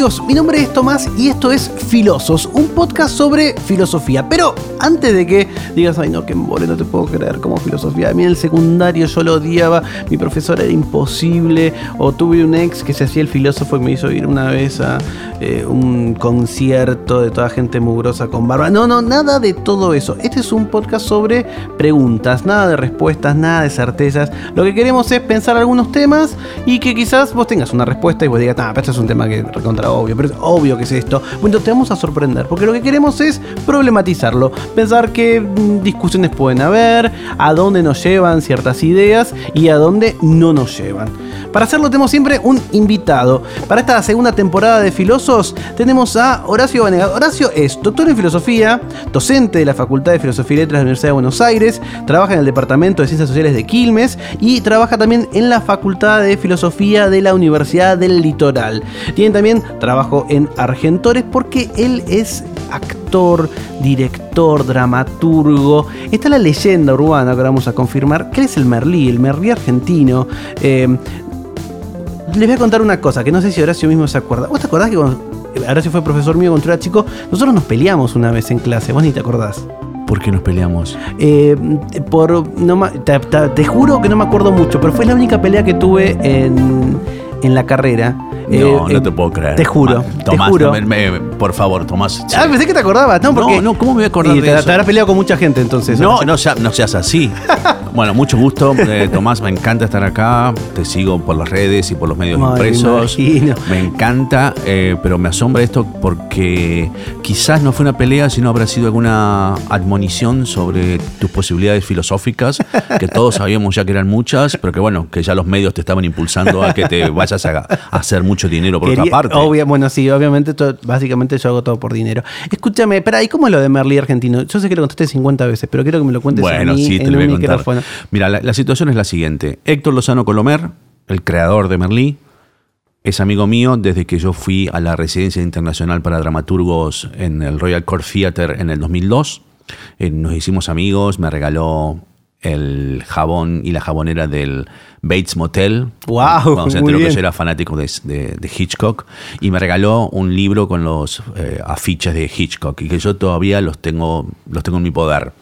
Mi nombre es Tomás y esto es Filosos, un podcast sobre filosofía. Pero antes de que digas, ay no, que embole, no te puedo creer como filosofía. A mí en el secundario yo lo odiaba, mi profesor era imposible, o tuve un ex que se hacía el filósofo y me hizo ir una vez a eh, un concierto de toda gente mugrosa con barba. No, no, nada de todo eso. Este es un podcast sobre preguntas, nada de respuestas, nada de certezas. Lo que queremos es pensar algunos temas y que quizás vos tengas una respuesta y vos digas, ah, pero esto es un tema que es obvio, pero es obvio que es esto. Bueno, te vamos a sorprender, porque lo que queremos es problematizarlo, pensar qué mm, discusiones pueden haber, a dónde nos llevan ciertas ideas y a dónde no nos llevan. Para hacerlo tenemos siempre un invitado. Para esta segunda temporada de Filosos tenemos a Horacio Vanegas. Horacio es doctor en filosofía, docente de la Facultad de Filosofía y Letras de la Universidad de Buenos Aires, trabaja en el Departamento de Ciencias Sociales de Quilmes y trabaja también en la Facultad de Filosofía de la Universidad del Litoral. Tiene también trabajo en Argentores porque él es actor, director, dramaturgo. Está la leyenda urbana que vamos a confirmar, que es el Merlí, el Merlí argentino. Eh, les voy a contar una cosa que no sé si Horacio mismo se acuerda. ¿Vos te acordás que cuando Horacio fue profesor mío cuando era chico? Nosotros nos peleamos una vez en clase, vos ni te acordás. ¿Por qué nos peleamos? Eh, por. No, te- te juro que no me acuerdo mucho, pero fue la única pelea que tuve en, en la carrera. No, Eh, no eh, te puedo creer. Te juro, Ma- te Tomás, juro. no me- me- por favor, Tomás. Ah, pensé que te acordabas, ¿no? Porque, No, no, ¿cómo me voy a acordar y de te, eso? te habrás peleado con mucha gente entonces. No, no, sea- no seas así. Bueno, mucho gusto, eh, Tomás. Me encanta estar acá. Te sigo por las redes y por los medios Ay, me impresos. imagino. Me encanta, pero me asombra esto porque quizás no fue una pelea, sino habrá sido alguna admonición sobre tus posibilidades filosóficas, que todos sabíamos ya que eran muchas, pero que bueno, que ya los medios te estaban impulsando a que te vayas a, a hacer mucho dinero por Quería- otra parte. obvia- bueno, sí, obviamente, todo- básicamente yo hago todo por dinero. Escúchame, espera, ¿y cómo es lo de Merlí argentino? Yo sé que lo contaste 50 veces, pero quiero que me lo cuentes Bueno, a mí sí, te en lo voy un a contar. micrófono. Mira, la, la situación es la siguiente. Héctor Lozano Colomer, el creador de Merlí, es amigo mío desde que yo fui a la residencia internacional para dramaturgos en el Royal Court Theatre en el 2002. Eh, nos hicimos amigos, me regaló el jabón y la jabonera del Bates Motel. Guau, Cuando se enteró que yo era fanático de, de- de Hitchcock. Y me regaló un libro con los eh, afiches de Hitchcock y que yo todavía los tengo, los tengo en mi poder.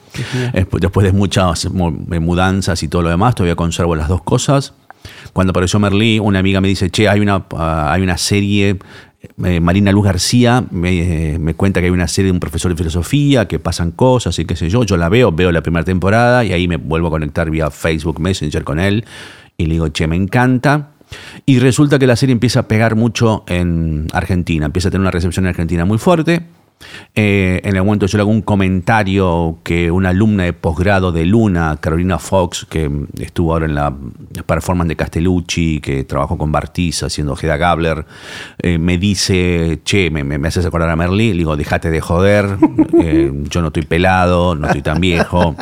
Después, de muchas mu- mudanzas y todo lo demás, todavía conservo las dos cosas. Cuando apareció Merlí, una amiga me dice, che, hay una, ah, hay una serie, eh, Marina Luz García me, eh, me cuenta que hay una serie de un profesor de filosofía, que pasan cosas y qué sé yo. Yo la veo, veo la primera temporada y ahí me vuelvo a conectar vía Facebook Messenger con él y le digo, che, me encanta. Y resulta que la serie empieza a pegar mucho en Argentina, empieza a tener una recepción en Argentina muy fuerte. Eh, en el momento yo le hago un comentario que una alumna de posgrado de Luna, Carolina Fox, que estuvo ahora en la performance de Castellucci, que trabajó con Bartiz haciendo Hedda Gabler, eh, me dice, che, me, me, haces acordar a Merlí, le digo, déjate de joder, eh, yo no estoy pelado, no estoy tan viejo,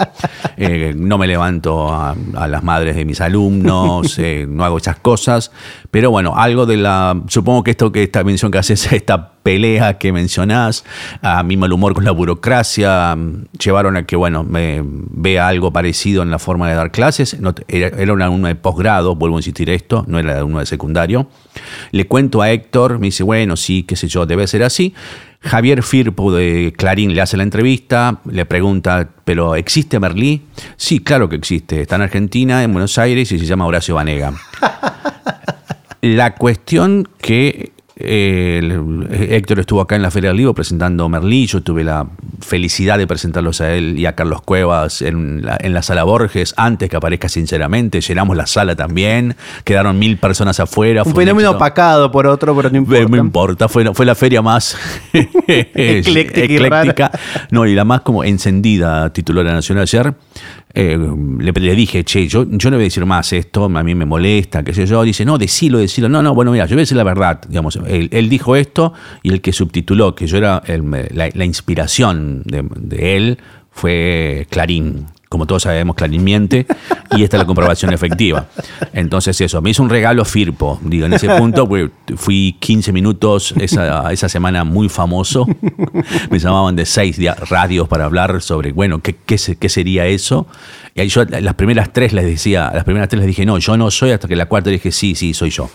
eh, no me levanto a, las madres de mis alumnos, no hago esas cosas, pero bueno, algo de la, supongo que esto que esta mención que haces, esta pelea que mencionás, a mi mal humor con la burocracia, mm, llevaron a que, bueno, me vea algo parecido en la forma de dar clases. No era, era una alumna de posgrado, vuelvo a insistir esto, no era uno de secundario. Le cuento a Héctor, me dice, bueno, sí, qué sé yo, debe ser así. Javier Firpo de Clarín le hace la entrevista, le pregunta, ¿pero existe Merlí? Sí, claro que existe. Está en Argentina, en Buenos Aires y se llama Horacio Vanega. La cuestión que eh, el- Héctor estuvo acá en la Feria del Libro presentando Merlí, yo tuve la felicidad de presentarlos a él y a Carlos Cuevas en la, en la sala Borges, antes que aparezca sinceramente, llenamos la sala también, quedaron mil personas afuera. Un fue fenómeno opacado por otro, pero no importa. No importa, fue, fue la feria más Ecléctica y. No, y la más como encendida, tituló la Nación ayer. Eh, le, dije, che, yo, yo no voy a decir más esto, a mí me molesta, qué sé yo. Dice, no, decilo, decilo. No, no, bueno, mira, yo voy a decir la verdad. Digamos, él, dijo esto y el que subtituló, que yo era la, inspiración de él, fue Clarín. Como todos sabemos, Clarín miente y esta es la comprobación efectiva. Entonces eso, me hizo un regalo Firpo. Digo, en ese punto pues, fui 15 minutos esa, esa semana muy famoso. Me llamaban de seis radios para hablar sobre, bueno, qué, qué, qué sería eso. Y ahí yo las primeras tres les decía, las primeras tres les dije, no, yo no soy, hasta que la cuarta dije, sí, sí, soy yo.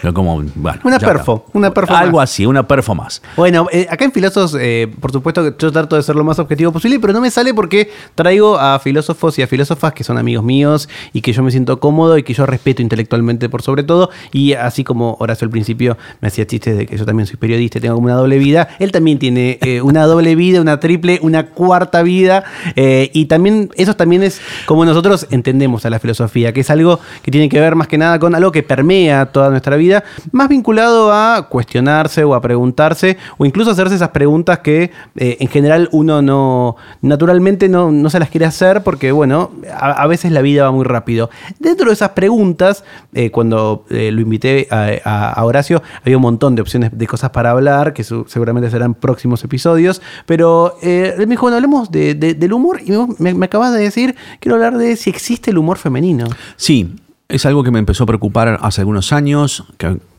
Pero como, bueno. Una perfo, está. una perfo Algo más. así, una perfo más. Bueno, eh, acá en Filosos, eh, por supuesto que yo trato de ser lo más objetivo posible, pero no me sale porque traigo a filósofos y a filósofas que son amigos míos y que yo me siento cómodo y que yo respeto intelectualmente por sobre todo. Y así como Horacio al principio me hacía chistes de que yo también soy periodista y tengo como una doble vida, él también tiene eh, una doble vida, una triple, una cuarta vida. eh, y también, eso también es como nosotros entendemos a la filosofía, que es algo que tiene que ver más que nada con algo que permea toda nuestra vida, más vinculado a cuestionarse o a preguntarse, o incluso hacerse esas preguntas que eh, en general uno no, naturalmente no, no se las quiere hacer porque, bueno, a, veces la vida va muy rápido. Dentro de esas preguntas, eh, cuando eh, lo invité a, Horacio, había un montón de opciones de cosas para hablar, que seguramente serán próximos episodios, pero eh, él me dijo, bueno, hablemos de- de- del humor, y me, acabas de decir, quiero hablar de si existe el humor femenino. Sí, es algo que me empezó a preocupar hace algunos años,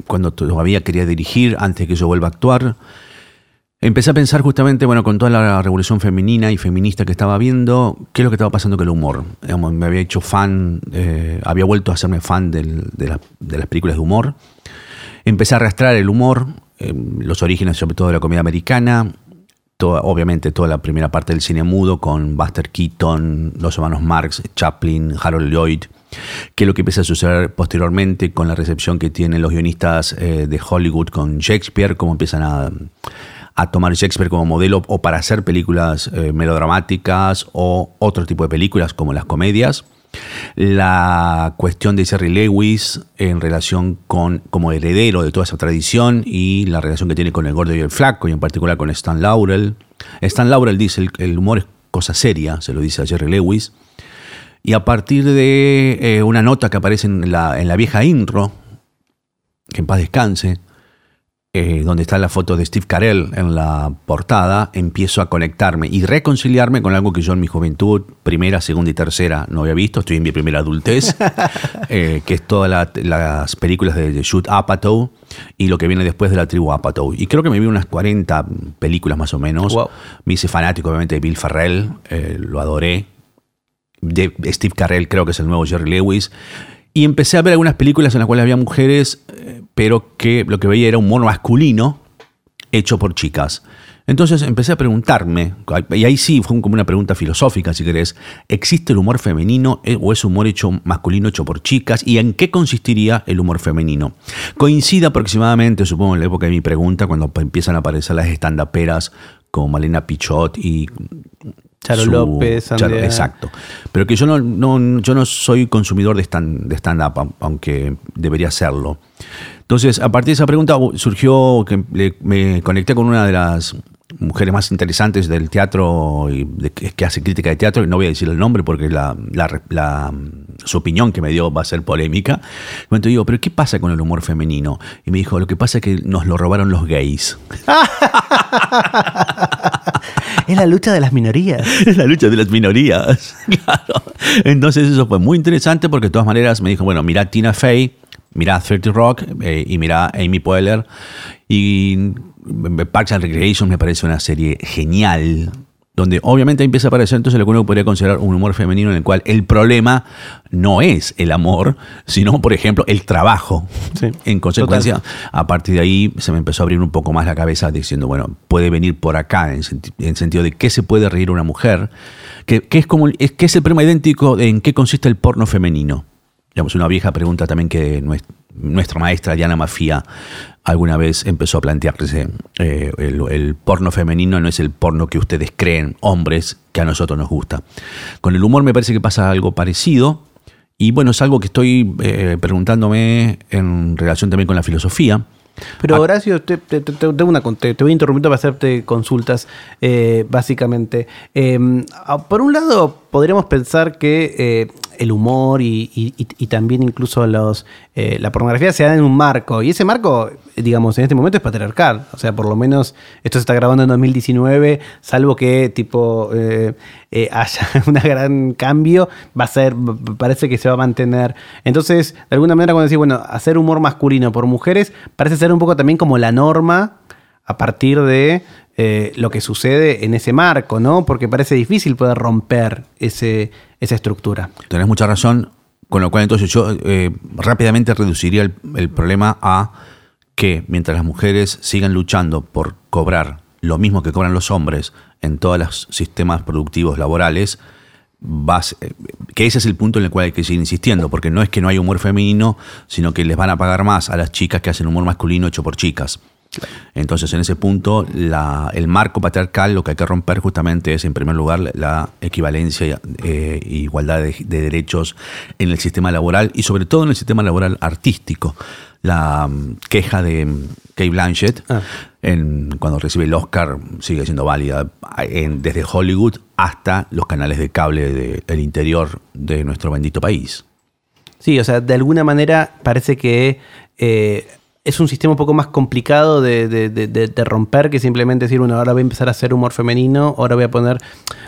cuando todavía quería dirigir, antes que yo vuelva a actuar. Empecé a pensar justamente, bueno, con toda la revolución femenina y feminista que estaba viendo, qué es lo que estaba pasando con el humor. Me había hecho fan, eh, había vuelto a hacerme fan de, la- de las películas de humor. Empecé a arrastrar el humor, eh, los orígenes sobre todo de la comedia americana, obviamente toda la primera parte del cine mudo con Buster Keaton, los hermanos Marx, Chaplin, Harold Lloyd, que es lo que empieza a suceder posteriormente con la recepción que tienen los guionistas eh, de Hollywood con Shakespeare, cómo empiezan a, a tomar Shakespeare como modelo o para hacer películas eh, melodramáticas o otro tipo de películas como las comedias. La cuestión de Jerry Lewis en relación con como heredero de toda esa tradición y la relación que tiene con el gordo y el flaco y en particular con Stan Laurel. Stan Laurel dice el, el humor es cosa seria, se lo dice a Jerry Lewis. Y a partir de eh, una nota que aparece en la, en la vieja intro, que en paz descanse, eh, donde está la foto de Steve Carell en la portada, empiezo a conectarme y reconciliarme con algo que yo en mi juventud, primera, segunda y tercera, no había visto. Estoy en mi primera adultez, eh, que es todas la- las películas de, de Judd Apatow y lo que viene después de la tribu Apatow. Y creo que me vi unas 40 películas más o menos. Wow. Me hice fanático, obviamente, de Bill Ferrell, eh, lo adoré. De Steve Carell, creo que es el nuevo Jerry Lewis. Y empecé a ver algunas películas en las cuales había mujeres, eh, pero que lo que veía era humor masculino hecho por chicas. Entonces empecé a preguntarme, y ahí sí fue como una pregunta filosófica, si querés, ¿existe el humor femenino eh, o es humor hecho masculino hecho por chicas? ¿Y en qué consistiría el humor femenino? Coincide aproximadamente, supongo, en la época de mi pregunta, cuando empiezan a aparecer las estandaperas como Malena Pichot y Charo su- López, Charo- exacto. Pero que yo no, no- yo no soy consumidor de stand- de stand-up, aun- aunque debería serlo. Entonces, a partir de esa pregunta surgió que le- me conecté con una de las mujeres más interesantes del teatro y de- que, que hace crítica de teatro, y no voy a decir el nombre porque la, la- la- su opinión que me dio va a ser polémica. Entonces digo, ¿pero qué pasa con el humor femenino? Y me dijo, lo que pasa es que nos lo robaron los gays. Es la lucha de las minorías. Es la lucha de las minorías. Entonces eso fue muy interesante porque de todas maneras me dijo, bueno, mira Tina Fey, mira 30 Rock eh, y mira Amy Poehler. Y mm, Parks and Recreation me parece una serie genial. Donde obviamente empieza a aparecer entonces lo que uno podría considerar un humor femenino en el cual el problema no es el amor, sino, por ejemplo, el trabajo. Sí, en consecuencia, a partir de ahí se me empezó a abrir un poco más la cabeza diciendo, bueno, puede venir por acá en, senti- en sentido de qué se puede reír una mujer, que, que es como es, que es el problema idéntico de en qué consiste el porno femenino. Digamos, una vieja pregunta también que nues- nuestra maestra Diana Mafía alguna vez empezó a plantearse, eh, el, el porno femenino no es el porno que ustedes creen, hombres, que a nosotros nos gusta. Con el humor me parece que pasa algo parecido, y bueno, es algo que estoy eh, preguntándome en relación también con la filosofía. Pero Ah. Horacio, te, una voy a interrumpir para hacerte consultas, eh, básicamente. Eh, ah, por un lado, podríamos pensar que eh, el humor y, también incluso los, eh, la pornografía se dan en un marco. Y ese marco, digamos, en este momento es patriarcal. O sea, por lo menos esto se está grabando en 2019, salvo que tipo eh, haya un gran cambio, va a ser, parece que se va a mantener. Entonces, de alguna manera, cuando decís, bueno, hacer humor masculino por mujeres, parece ser un poco también como la norma a partir de eh, lo que sucede en ese marco, ¿no? Porque parece difícil poder romper ese, esa estructura. Tenés mucha razón, con lo cual entonces yo eh, rápidamente reduciría el, problema a que mientras las mujeres sigan luchando por cobrar lo mismo que cobran los hombres en todos los sistemas productivos laborales, eh, que ese es el punto en el cual hay que seguir insistiendo, porque no es que no hay humor femenino, sino que les van a pagar más a las chicas que hacen humor masculino hecho por chicas. Entonces, en ese punto, la- el marco patriarcal lo que hay que romper justamente es, en primer lugar, la equivalencia e igualdad de, de derechos en el sistema laboral y sobre todo en el sistema laboral artístico. La mm, queja de mm, Kate Blanchett, Ah. en- cuando recibe el Oscar, sigue siendo válida en- desde Hollywood hasta los canales de cable del interior de nuestro bendito país. Sí, o sea, de alguna manera parece que eh, es un sistema un poco más complicado de, de- de- romper que simplemente decir, bueno, ahora voy a empezar a hacer humor femenino, ahora voy a poner,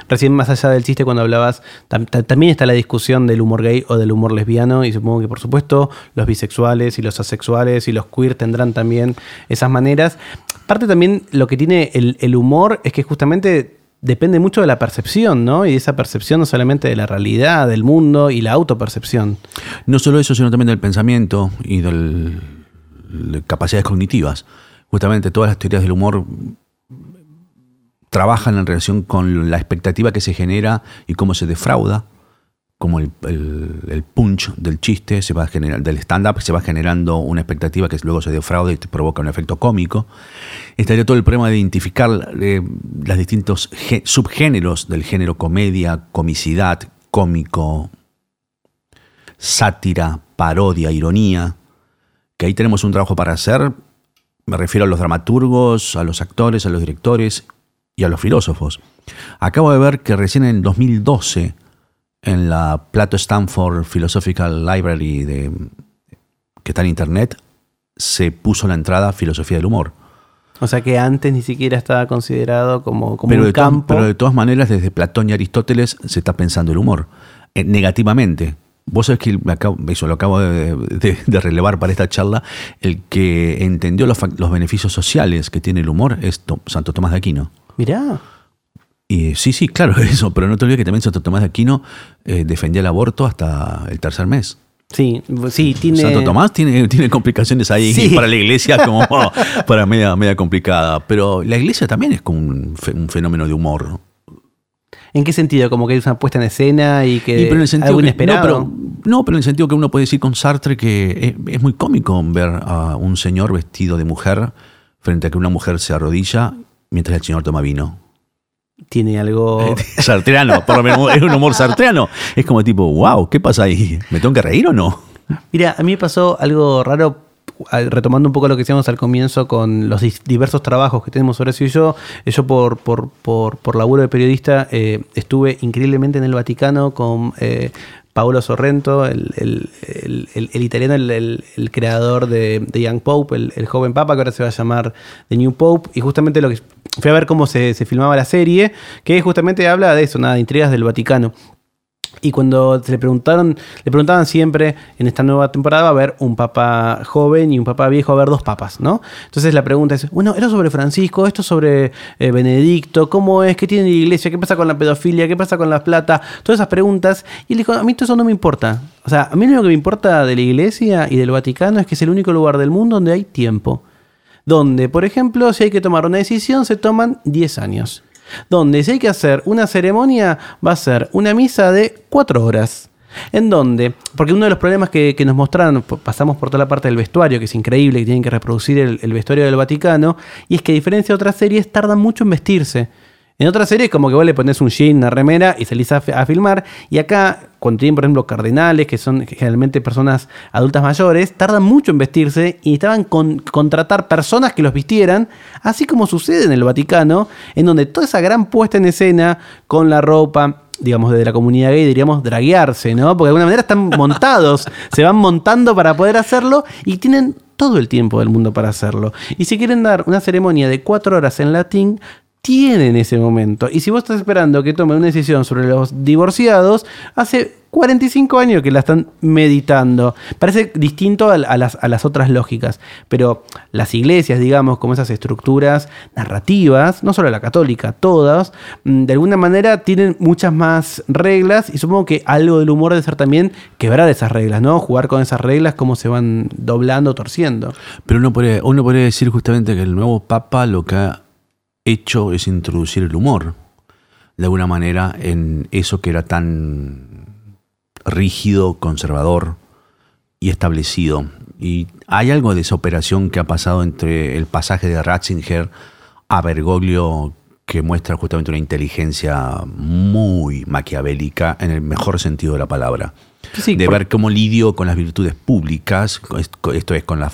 recién más allá del chiste cuando hablabas, tam- ta- también está la discusión del humor gay o del humor lesbiano y supongo que por supuesto los bisexuales y los asexuales y los queer tendrán también esas maneras. Parte también lo que tiene el, el humor es que justamente depende mucho de la percepción, ¿no? Y esa percepción no solamente de la realidad, del mundo y la autopercepción. No solo eso, sino también del pensamiento y del- de capacidades cognitivas. Justamente todas las teorías del humor trabajan en relación con la expectativa que se genera y cómo se defrauda, como el, punch del chiste se va generar, del stand-up se va generando una expectativa que luego se defrauda y te provoca un efecto cómico. Estaría todo el problema de identificar eh, los distintos gé- subgéneros del género comedia, comicidad, cómico, sátira, parodia, ironía, que ahí tenemos un trabajo para hacer. Me refiero a los dramaturgos, a los actores, a los directores y a los filósofos. Acabo de ver que recién en 2012, en la Plato Stanford Philosophical Library de, que está en internet, se puso la entrada Filosofía del Humor. O sea que antes ni siquiera estaba considerado como, como Pero un campo. pero de todas maneras, desde Platón y Aristóteles se está pensando el humor eh, negativamente. Vos sabés que me acabo- eso lo acabo de, de- de relevar para esta charla. El que entendió los, los beneficios sociales que tiene el humor es To- Santo Tomás de Aquino. Mirá. Y sí, sí, claro, eso, pero no te olvides que también Santo Tomás de Aquino eh, defendía el aborto hasta el tercer mes. Sí, sí, tiene. Santo Tomás tiene, tiene complicaciones ahí Sí. para la iglesia como para media, media complicada, pero la iglesia también es como un, fe- un fenómeno de humor. ¿En qué sentido? Como que es una puesta en escena y que Y pero en el sentido algo que, no, inesperado. pero, no, pero en el sentido que uno puede decir con Sartre que es, es muy cómico ver a un señor vestido de mujer frente a que una mujer se arrodilla mientras el señor toma vino. Tiene algo. Sartreano, por lo menos es un humor sartreano. Es como tipo, wow, ¿qué pasa ahí? ¿Me tengo que reír o no? Mira, a mí me pasó algo raro, retomando un poco lo que decíamos al comienzo con los diversos trabajos que tenemos Horacio y yo. Eh, Yo, por, por, por, por laburo de periodista, eh, estuve increíblemente en el Vaticano con eh, Paolo Sorrento, el, el- el- italiano, el, creador de, de Young Pope, el, el joven papa, que ahora se va a llamar The New Pope. Y justamente lo que fui a ver cómo se, se filmaba la serie, que justamente habla de eso, nada, de intrigas del Vaticano. Y cuando se le preguntaron, le preguntaban siempre en esta nueva temporada va a haber un papa joven y un papa viejo, va a haber dos papas, ¿no? Entonces la pregunta es, bueno, esto sobre Francisco, esto sobre eh, Benedicto, ¿cómo es? ¿Qué tiene la iglesia? ¿Qué pasa con la pedofilia? ¿Qué pasa con la plata? Todas esas preguntas. Y él dijo, a mí todo eso no me importa. O sea, a mí lo que me importa de la iglesia y del Vaticano es que es el único lugar del mundo donde hay tiempo. Donde, por ejemplo, si hay que tomar una decisión, se toman 10 años. Donde si hay que hacer una ceremonia, va a ser una misa de 4 horas. En donde, porque uno de los problemas que, nos mostraron, pasamos por toda la parte del vestuario, que es increíble, que tienen que reproducir el, el vestuario del Vaticano, y es que a diferencia de otras series, tardan mucho en vestirse. En otras series como que vos le pones un jean, una remera y salís a, a filmar. Y acá, cuando tienen, por ejemplo, cardenales, que son generalmente personas adultas mayores, tardan mucho en vestirse y estaban con contratar personas que los vistieran, así como sucede en el Vaticano, en donde toda esa gran puesta en escena con la ropa, digamos, desde la comunidad gay, diríamos, draguearse, ¿no? Porque de alguna manera están montados, se van montando para poder hacerlo y tienen todo el tiempo del mundo para hacerlo. Y si quieren dar una ceremonia de cuatro horas en latín, tienen ese momento. Y si vos estás esperando que tome una decisión sobre los divorciados, hace 45 años que la están meditando. Parece distinto a, las, a las otras lógicas, pero las iglesias, digamos, como esas estructuras narrativas, no solo la católica, todas, mm, de alguna manera tienen muchas más reglas y supongo que algo del humor debe ser también quebrar esas reglas, ¿no? Jugar con esas reglas, cómo se van doblando, torciendo. Pero uno podría, uno podría decir justamente que el nuevo Papa lo que ha hecho es introducir el humor, de alguna manera, en eso que era tan rígido, conservador y establecido. Y hay algo de esa operación que ha pasado entre el pasaje de Ratzinger a Bergoglio que muestra justamente una inteligencia muy maquiavélica en el mejor sentido de la palabra. Sí, de por- ver cómo lidio con las virtudes públicas, esto es con la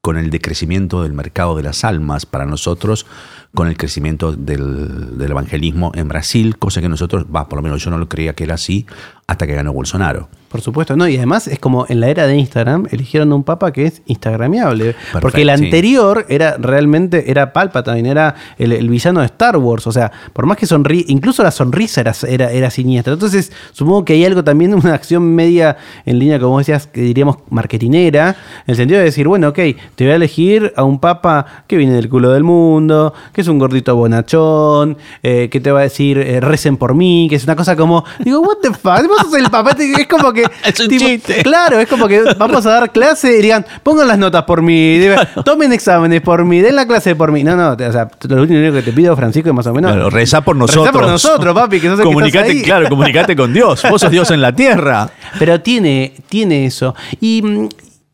con el decrecimiento del mercado de las almas para nosotros, con el crecimiento del, del evangelismo en Brasil, cosa que nosotros, va, por lo menos yo no lo creía que era así, hasta que ganó Bolsonaro. Por supuesto, no, y además es como en la era de Instagram eligieron un papa que es instagramiable, porque el sí. anterior era realmente era Palpatine, era el, el villano de Star Wars, o sea, por más que sonríe, incluso la sonrisa era, era, era siniestra. Entonces, supongo que hay algo también, una acción media en línea, como decías, que diríamos marketinera, en el sentido de decir, bueno, ok, te voy a elegir a un papa que viene del culo del mundo, que es un gordito bonachón, eh, que te va a decir, eh, recen por mí, que es una cosa como, digo, what the fuck, vos sos el papá, es como que... Es un tipo, chiste. Claro, es como que vamos a dar clase y digan, pongan las notas por mí, tomen exámenes por mí, den la clase por mí. No, no, o sea, lo único que te pido, Francisco, es más o menos. Claro, rezá por nosotros. por nosotros, papi, que sos el que estás comunicate, ahí. claro, comunicate con Dios. Vos sos Dios en la tierra. Pero tiene, tiene eso. Y mm,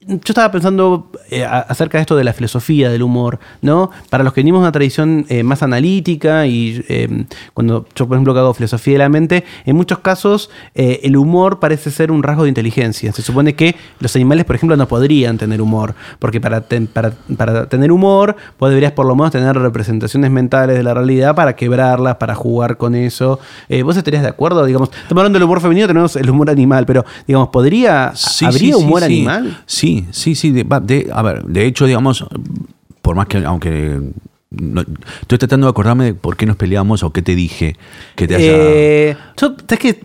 yo estaba pensando eh, acerca de esto de la filosofía del humor, ¿no? Para los que venimos de una tradición eh, más analítica y eh, cuando yo, por ejemplo, que hago filosofía de la mente, en muchos casos eh, el humor parece ser un rasgo de inteligencia. Se supone que los animales, por ejemplo, no podrían tener humor, porque para, ten- para, para tener humor, vos deberías por lo menos tener representaciones mentales de la realidad para quebrarlas, para jugar con eso. ¿Vos estarías de acuerdo? Digamos, estamos hablando del humor femenino, tenemos el humor animal, pero digamos, ¿podría, Sí, ¿habría sí, sí, humor sí. animal? Sí, sí, sí. De, va, de- a ver, de hecho, digamos, por más que, aunque no- estoy tratando de acordarme de por qué nos peleamos o qué te dije que te haya. Eh, yo, es que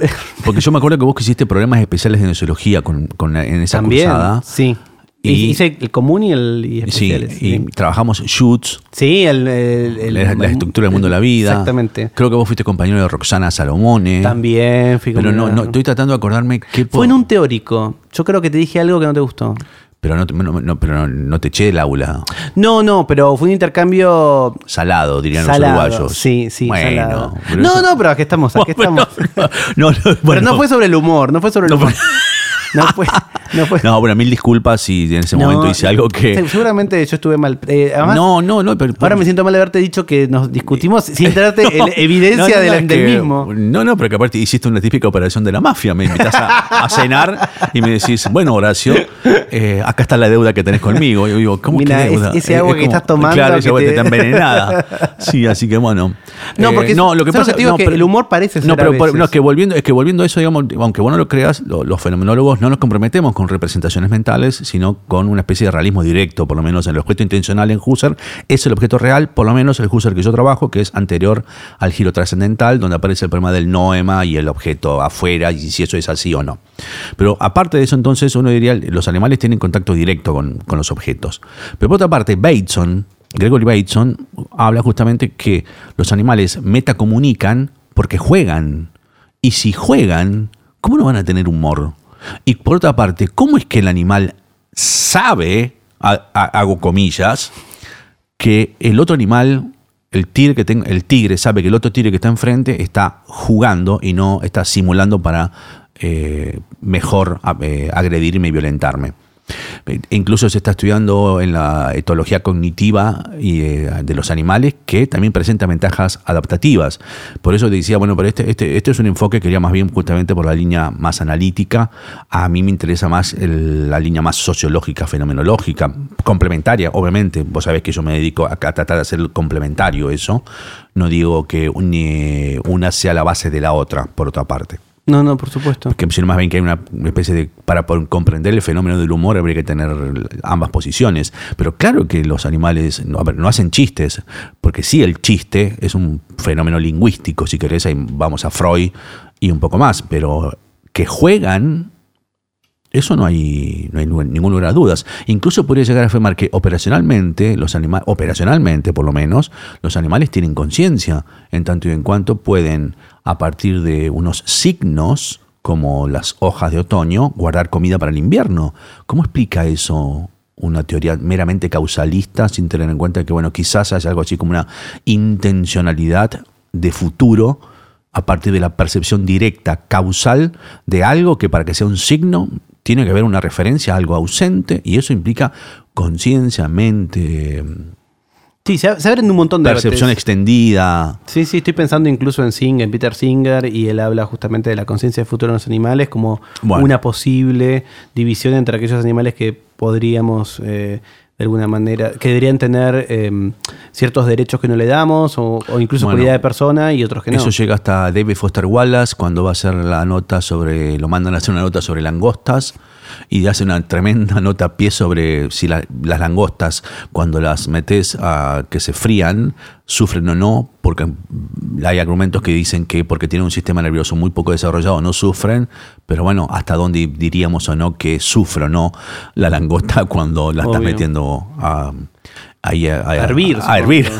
Porque yo me acuerdo que vos que hiciste programas especiales de nociología con, con en esa también, cursada. sí. Y- Hice el común y el y Sí, y trabajamos shoots, Sí, el, el- el- la, la estructura del mundo de la vida. Exactamente. Creo que vos fuiste compañero de Roxana Salomone. También fui Pero no, no, estoy tratando de acordarme qué Fue en un teórico. Yo creo que te dije algo que no te gustó. Pero no, no- no- pero no, no te eché del aula. No, no, pero fue un intercambio Salado, dirían salado. los uruguayos. Sí, sí, Bueno, salado. No, eso- no, pero aquí estamos, aquí Bueno, estamos. no, no, Pero bueno. no fue sobre el humor, no fue sobre el humor. No fue, no fue. No, bueno, mil disculpas si en ese No, momento hice algo que. se- Seguramente yo estuve mal. Eh, además, no, no, no, pero. ahora me siento mal de haberte dicho que nos discutimos sin darte No, evidencia del, del que- mismo. No, no, pero que aparte hiciste una típica operación de la mafia. Me invitas a, a cenar y me decís, bueno, Horacio, eh, acá está la deuda que tenés conmigo. Y yo digo, ¿cómo Mira, que deuda? es- ese agua que como- estás tomando Claro, que esa agua te- que está envenenada. Sí, así que bueno. No, Eh, porque no, lo que ¿sabes pasa que digo? Que pero- el humor parece ser No, a pero por- veces. no, es que volviendo, es que volviendo a eso, digamos, aunque vos no lo creas, lo- los fenomenólogos no nos comprometemos con representaciones mentales, sino con una especie de realismo directo, por lo menos el objeto intencional en Husserl es el objeto real, por lo menos el Husserl que yo trabajo, que es anterior al giro trascendental, donde aparece el problema del noema y el objeto afuera, y si eso es así o no. Pero aparte de eso, entonces, uno diría, los animales tienen contacto directo con, con los objetos. Pero por otra parte, Bateson, Gregory Bateson, habla justamente que los animales metacomunican porque juegan. Y si juegan, ¿cómo no van a tener humor? Y por otra parte, ¿cómo es que el animal sabe, ha- ha- hago comillas, que el otro animal, el tigre, que tenga- el tigre sabe que el otro tigre que está enfrente está jugando y no está simulando para eh, mejor eh, agredirme y violentarme? Incluso se está estudiando en la etología cognitiva y, eh, de los animales que también presenta ventajas adaptativas. Por eso decía, bueno, pero este, este, este es un enfoque que iría más bien justamente por la línea más analítica. A mí me interesa más la línea más sociológica, fenomenológica, complementaria, obviamente. Vos sabés que yo me dedico a, a tratar de hacer complementario eso. No digo que una sea la base de la otra, por otra parte. No, no, por supuesto. Que más bien que hay una especie de. Para comprender el fenómeno del humor habría que tener ambas posiciones. Pero claro que los animales no, no hacen chistes, porque sí, el chiste es un fenómeno lingüístico, si querés, ahí vamos a Freud y un poco más. Pero que juegan eso no hay, no hay ningún lugar a dudas. Incluso podría llegar a afirmar que operacionalmente, los animales, operacionalmente por lo menos, los animales tienen conciencia, en tanto y en cuanto pueden, a partir de unos signos, como las hojas de otoño, guardar comida para el invierno. ¿Cómo explica eso una teoría meramente causalista, sin tener en cuenta que, bueno, quizás haya algo así como una intencionalidad de futuro a partir de la percepción directa, causal, de algo que para que sea un signo tiene que haber una referencia a algo ausente y eso implica conciencia, mente. Sí, se, abren un montón de Percepción extendida. Sí, sí, estoy pensando incluso en Singer, en Peter Singer, y él habla justamente de la conciencia de futuro en los animales como una posible división entre aquellos animales que podríamos eh, de alguna manera, que deberían tener em, ciertos derechos que no le damos, o, incluso cualidad de persona y otros que no. Eso llega hasta David Foster Wallace cuando va a hacer la nota sobre, lo mandan a hacer una nota sobre langostas y hace una tremenda nota a pie sobre si las langostas, cuando las metes a que se frían, sufren o no, porque hay argumentos que dicen que porque tienen un sistema nervioso muy poco desarrollado no sufren, pero bueno, hasta dónde diríamos o no que sufre o no la langosta cuando la estás metiendo a a, hervir. A, hervir,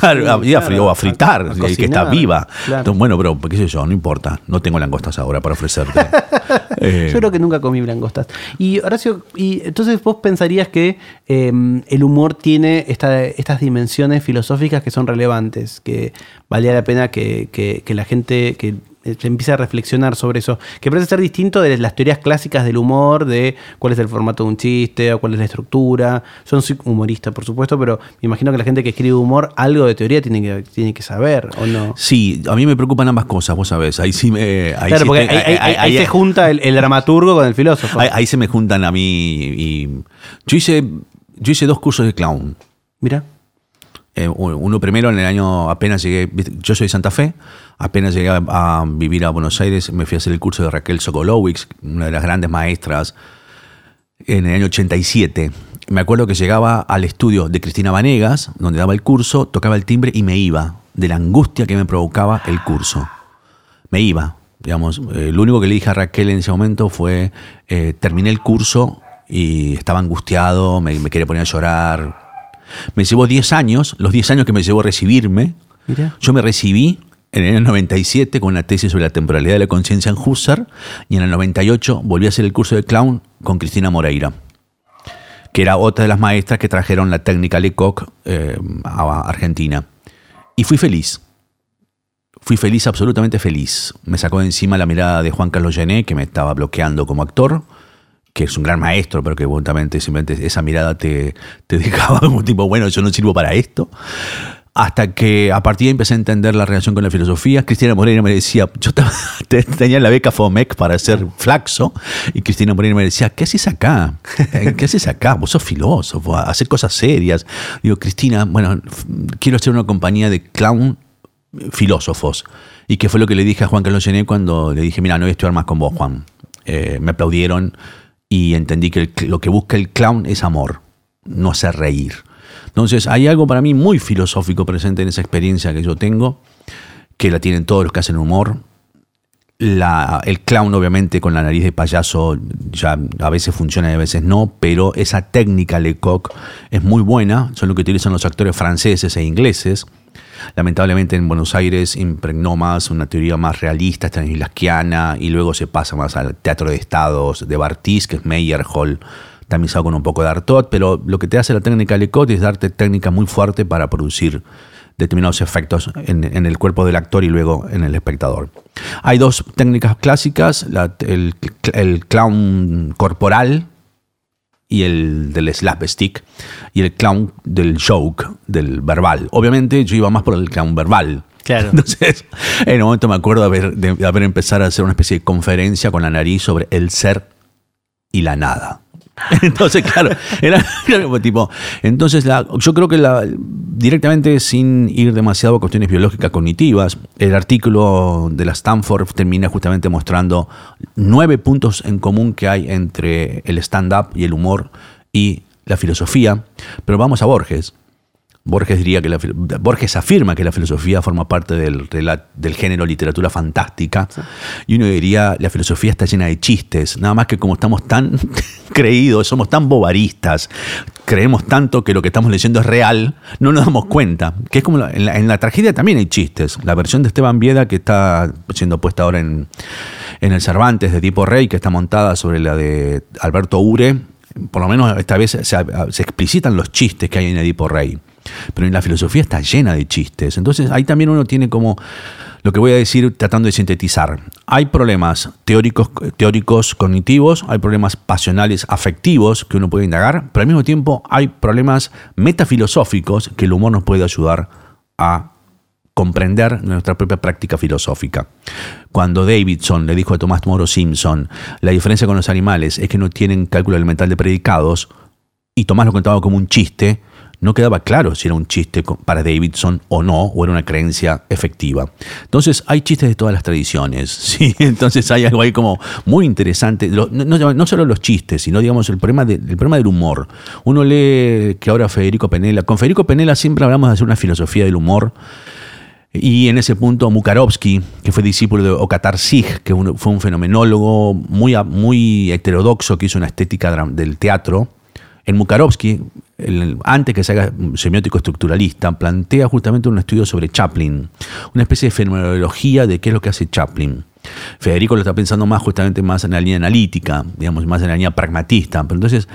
o a fritar, que está viva. bueno, pero qué sé yo, no importa. No tengo langostas ahora para ofrecerte. Eh, yo creo que nunca comí langostas. Y Horacio, y entonces vos pensarías que em, el humor tiene estas dimensiones filosóficas que son relevantes, que valía la pena que, que la gente, que se eh, empieza a reflexionar sobre eso, que parece ser distinto de las teorías clásicas del humor, de cuál es el formato de un chiste o cuál es la estructura. Yo no soy humorista, por supuesto, pero me imagino que la gente que escribe humor algo de teoría tiene que, tiene que saber, ¿o no? Sí, a mí me preocupan ambas cosas, vos sabés. Ahí sí me... claro, porque ahí, se junta el, dramaturgo con el filósofo. Ahí, se me juntan a mí y... Yo hice, yo hice dos cursos de clown. Mira. Eh, uno primero en el año, apenas llegué, yo soy de Santa Fe, apenas llegué a, vivir a Buenos Aires, me fui a hacer el curso de Raquel Sokolowicz, una de las grandes maestras, en el año 87. Me acuerdo que llegaba al estudio de Cristina Vanegas, donde daba el curso, tocaba el timbre y me iba, de la angustia que me provocaba el curso. Me iba, digamos. Eh, lo único que le dije a Raquel en ese momento fue, eh, terminé el curso y estaba angustiado, me, me quería poner a llorar, me llevó 10 años, los 10 años que me llevó a recibirme. Yo me recibí en el año 97 con una tesis sobre la temporalidad de la conciencia en Husserl y en el 98 volví a hacer el curso de clown con Cristina Moreira, que era otra de las maestras que trajeron la técnica Lecoq eh, a Argentina. Y fui feliz. Fui feliz, absolutamente feliz. Me sacó de encima la mirada de Juan Carlos Gené, que me estaba bloqueando como actor que es un gran maestro, pero que voluntariamente simplemente esa mirada te, te dejaba como tipo, bueno, yo no sirvo para esto. Hasta que a partir de ahí empecé a entender la relación con la filosofía. Cristina Moreno me decía, yo tenía la beca FOMEC para ser flaxo, y Cristina Moreno me decía, ¿qué haces acá? ¿Qué haces acá? Vos sos filósofo, hacer cosas serias. Digo, Cristina, bueno, quiero hacer una compañía de clown filósofos. Y qué fue lo que le dije a Juan Carlos Gené cuando le dije, mira, no voy a estudiar más con vos, Juan. Eh, me aplaudieron y entendí que lo que busca el clown es amor, no hacer reír. Entonces hay algo para mí muy filosófico presente en esa experiencia que yo tengo, que la tienen todos los que hacen humor. El clown obviamente con la nariz de payaso ya a veces funciona y a veces no, pero esa técnica Lecoq es muy buena, son lo que utilizan los actores franceses e ingleses Lamentablemente en Buenos Aires impregnó más una teoría más realista, stanislasquiana, y luego se pasa más al teatro de estados de Bartis, que es Meyerhold, tamizado con un poco de Artot, pero lo que te hace la técnica Lecoq es darte técnica muy fuerte para producir determinados efectos en, el cuerpo del actor y luego en el espectador. Hay dos técnicas clásicas, el, clown corporal, y el del slapstick y el clown del joke, del verbal. Obviamente yo iba más por el clown verbal. Claro. Entonces, en un momento me acuerdo de haber, de haber empezado a hacer una especie de conferencia con la nariz sobre el ser y la nada. Entonces, claro, era, tipo. Entonces, la- yo creo que la, directamente, sin ir demasiado a cuestiones biológicas cognitivas, el artículo de la Stanford termina justamente mostrando nueve puntos en común que hay entre el stand-up y el humor y la filosofía. Pero vamos a Borges. Borges diría que la, Borges afirma que la filosofía forma parte del, del género literatura fantástica. Y uno diría la filosofía está llena de chistes, nada más que como estamos tan creídos, somos tan bobaristas, creemos tanto que lo que estamos leyendo es real, no nos damos cuenta, que es como la- en, la, en la tragedia también hay chistes, la versión de Esteban Vieda que está siendo puesta ahora en, en el Cervantes de Tipo Rey, que está montada sobre la de Alberto Ure, por lo menos esta vez se, se explicitan los chistes que hay en Edipo Rey. Pero en la filosofía está llena de chistes. Entonces ahí también uno tiene como lo que voy a decir tratando de sintetizar. Hay problemas teóricos, teóricos cognitivos, hay problemas pasionales afectivos que uno puede indagar, pero al mismo tiempo hay problemas metafilosóficos que el humor nos puede ayudar a comprender nuestra propia práctica filosófica. Cuando Davidson le dijo a Tomás Moro Simpson, la diferencia con los animales es que no tienen cálculo elemental de predicados, y Tomás lo contaba como un chiste, no quedaba claro si era un chiste para Davidson o no, o era una creencia efectiva. Entonces, hay chistes de todas las tradiciones, ¿sí? Entonces, hay algo ahí como muy interesante. No, solo los chistes, sino, digamos, el problema, de- el problema del humor. Uno lee que ahora Federico Penela, con Federico Penela siempre hablamos de hacer una filosofía del humor, y en ese punto Mukarovsky, que fue discípulo de Okatar Sig, que fue un fenomenólogo muy, muy heterodoxo que hizo una estética del teatro, en Mukarovsky, antes que se haga semiótico estructuralista, plantea justamente un estudio sobre Chaplin, una especie de fenomenología de qué es lo que hace Chaplin. Federico lo está pensando más justamente más en la línea analítica, digamos, más en la línea pragmatista. Pero entonces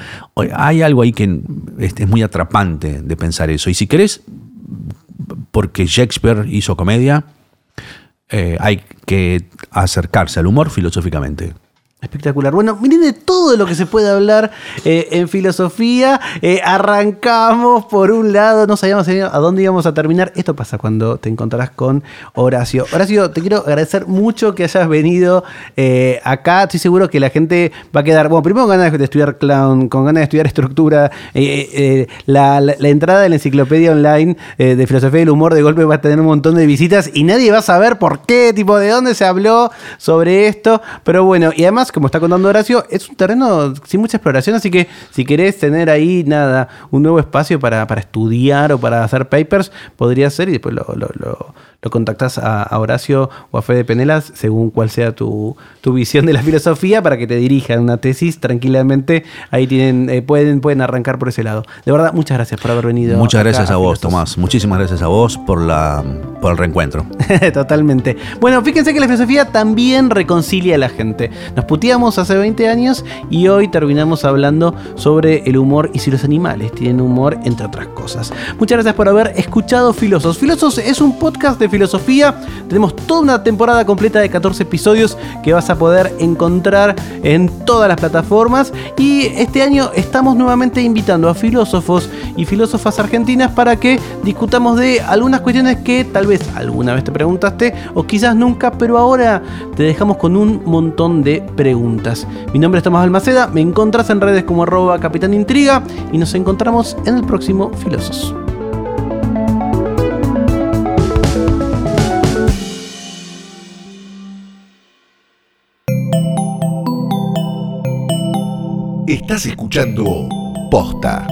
hay algo ahí que es, es muy atrapante de pensar eso. Y si querés, porque Shakespeare hizo comedia, eh, hay que acercarse al humor filosóficamente. Espectacular. Bueno, miren de todo lo que se puede hablar eh, en filosofía. Eh, arrancamos por un lado, no sabíamos a dónde íbamos a terminar. Esto pasa cuando te encontrarás con Horacio. Horacio, te quiero agradecer mucho que hayas venido eh, acá. Estoy seguro que la gente va a quedar, bueno, primero con ganas de estudiar clown, con ganas de estudiar estructura. La, la- entrada de la enciclopedia online de filosofía del humor de golpe va a tener un montón de visitas y nadie va a saber por qué, tipo, de dónde se habló sobre esto. Pero bueno, y además, como está contando Horacio, es un terreno sin mucha exploración, así que si querés tener ahí, nada, un nuevo espacio para, para estudiar o para hacer papers, podría ser y después lo, lo, lo- lo contactás a, a Horacio o a Fede Penelas, según cuál sea tu, tu visión de la filosofía, para que te dirijan una tesis tranquilamente. Ahí tienen, eh, pueden, pueden arrancar por ese lado. De verdad, muchas gracias por haber venido. Muchas gracias a vos. Tomás. Muchísimas gracias a vos por, la, por el reencuentro. Totalmente. Bueno, fíjense que la filosofía también reconcilia a la gente. Nos hace 20 años y hoy terminamos hablando sobre el humor y si los animales tienen humor, entre otras cosas. Muchas gracias por haber escuchado Filosos. Filosos es un podcast de filosofía. Tenemos toda una temporada completa de 14 episodios que vas a poder encontrar en todas las plataformas. Y este año estamos nuevamente invitando a filósofos y filósofas argentinas para que discutamos de algunas cuestiones que tal vez alguna vez te preguntaste o quizás nunca, pero ahora te dejamos con un montón de Mi nombre es Tomás Almaceda, me encontrás en redes como arroba Capitán Intriga y nos encontramos en el próximo Filosos. Estás escuchando Posta.